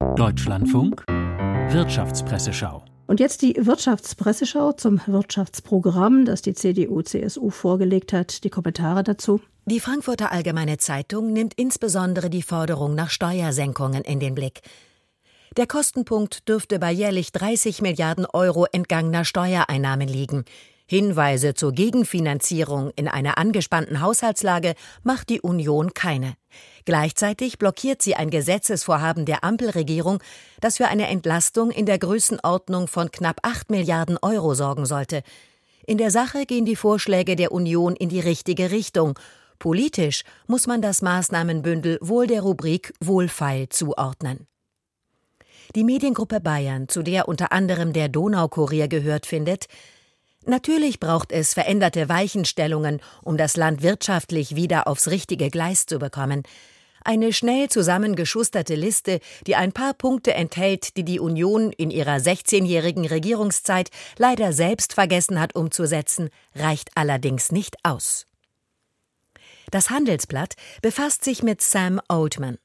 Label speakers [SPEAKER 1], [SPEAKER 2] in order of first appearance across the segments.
[SPEAKER 1] Deutschlandfunk Wirtschaftspresseschau.
[SPEAKER 2] Und jetzt die Wirtschaftspresseschau zum Wirtschaftsprogramm, das die CDU-CSU vorgelegt hat. Die Kommentare dazu.
[SPEAKER 3] Die Frankfurter Allgemeine Zeitung nimmt insbesondere die Forderung nach Steuersenkungen in den Blick. Der Kostenpunkt dürfte bei jährlich 30 Milliarden Euro entgangener Steuereinnahmen liegen. Hinweise zur Gegenfinanzierung in einer angespannten Haushaltslage macht die Union keine. Gleichzeitig blockiert sie ein Gesetzesvorhaben der Ampelregierung, das für eine Entlastung in der Größenordnung von knapp 8 Milliarden Euro sorgen sollte. In der Sache gehen die Vorschläge der Union in die richtige Richtung. Politisch muss man das Maßnahmenbündel wohl der Rubrik Wohlfeil zuordnen. Die Mediengruppe Bayern, zu der unter anderem der Donaukurier gehört, findet, Natürlich braucht es veränderte Weichenstellungen, um das Land wirtschaftlich wieder aufs richtige Gleis zu bekommen. Eine schnell zusammengeschusterte Liste, die ein paar Punkte enthält, die die Union in ihrer 16-jährigen Regierungszeit leider selbst vergessen hat umzusetzen, reicht allerdings nicht aus. Das Handelsblatt befasst sich mit Sam Oldman.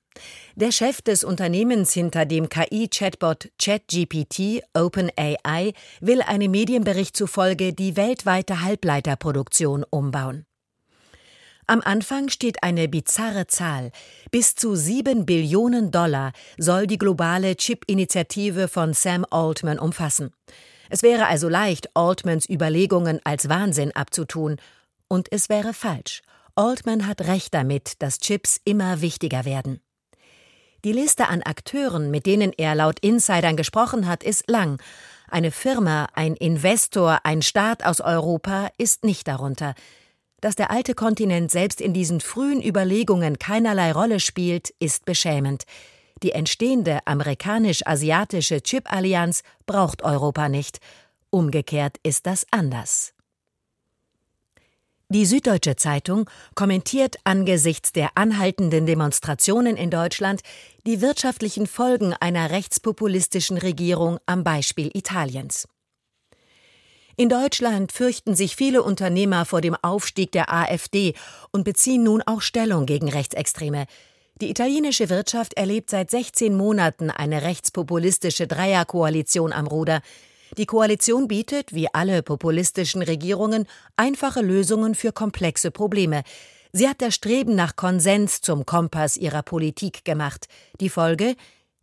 [SPEAKER 3] Der Chef des Unternehmens hinter dem KI-Chatbot ChatGPT OpenAI will einem Medienbericht zufolge die weltweite Halbleiterproduktion umbauen. Am Anfang steht eine bizarre Zahl. Bis zu sieben Billionen Dollar soll die globale Chip-Initiative von Sam Altman umfassen. Es wäre also leicht, Altmans Überlegungen als Wahnsinn abzutun. Und es wäre falsch. Altman hat recht damit, dass Chips immer wichtiger werden. Die Liste an Akteuren, mit denen er laut Insidern gesprochen hat, ist lang. Eine Firma, ein Investor, ein Staat aus Europa ist nicht darunter. Dass der alte Kontinent selbst in diesen frühen Überlegungen keinerlei Rolle spielt, ist beschämend. Die entstehende amerikanisch-asiatische Chip-Allianz braucht Europa nicht. Umgekehrt ist das anders. Die Süddeutsche Zeitung kommentiert angesichts der anhaltenden Demonstrationen in Deutschland die wirtschaftlichen Folgen einer rechtspopulistischen Regierung am Beispiel Italiens. In Deutschland fürchten sich viele Unternehmer vor dem Aufstieg der AfD und beziehen nun auch Stellung gegen Rechtsextreme. Die italienische Wirtschaft erlebt seit 16 Monaten eine rechtspopulistische Dreierkoalition am Ruder, die Koalition bietet, wie alle populistischen Regierungen, einfache Lösungen für komplexe Probleme. Sie hat das Streben nach Konsens zum Kompass ihrer Politik gemacht. Die Folge?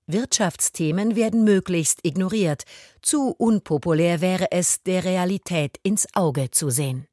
[SPEAKER 3] Wirtschaftsthemen werden möglichst ignoriert. Zu unpopulär wäre es, der Realität ins Auge zu sehen.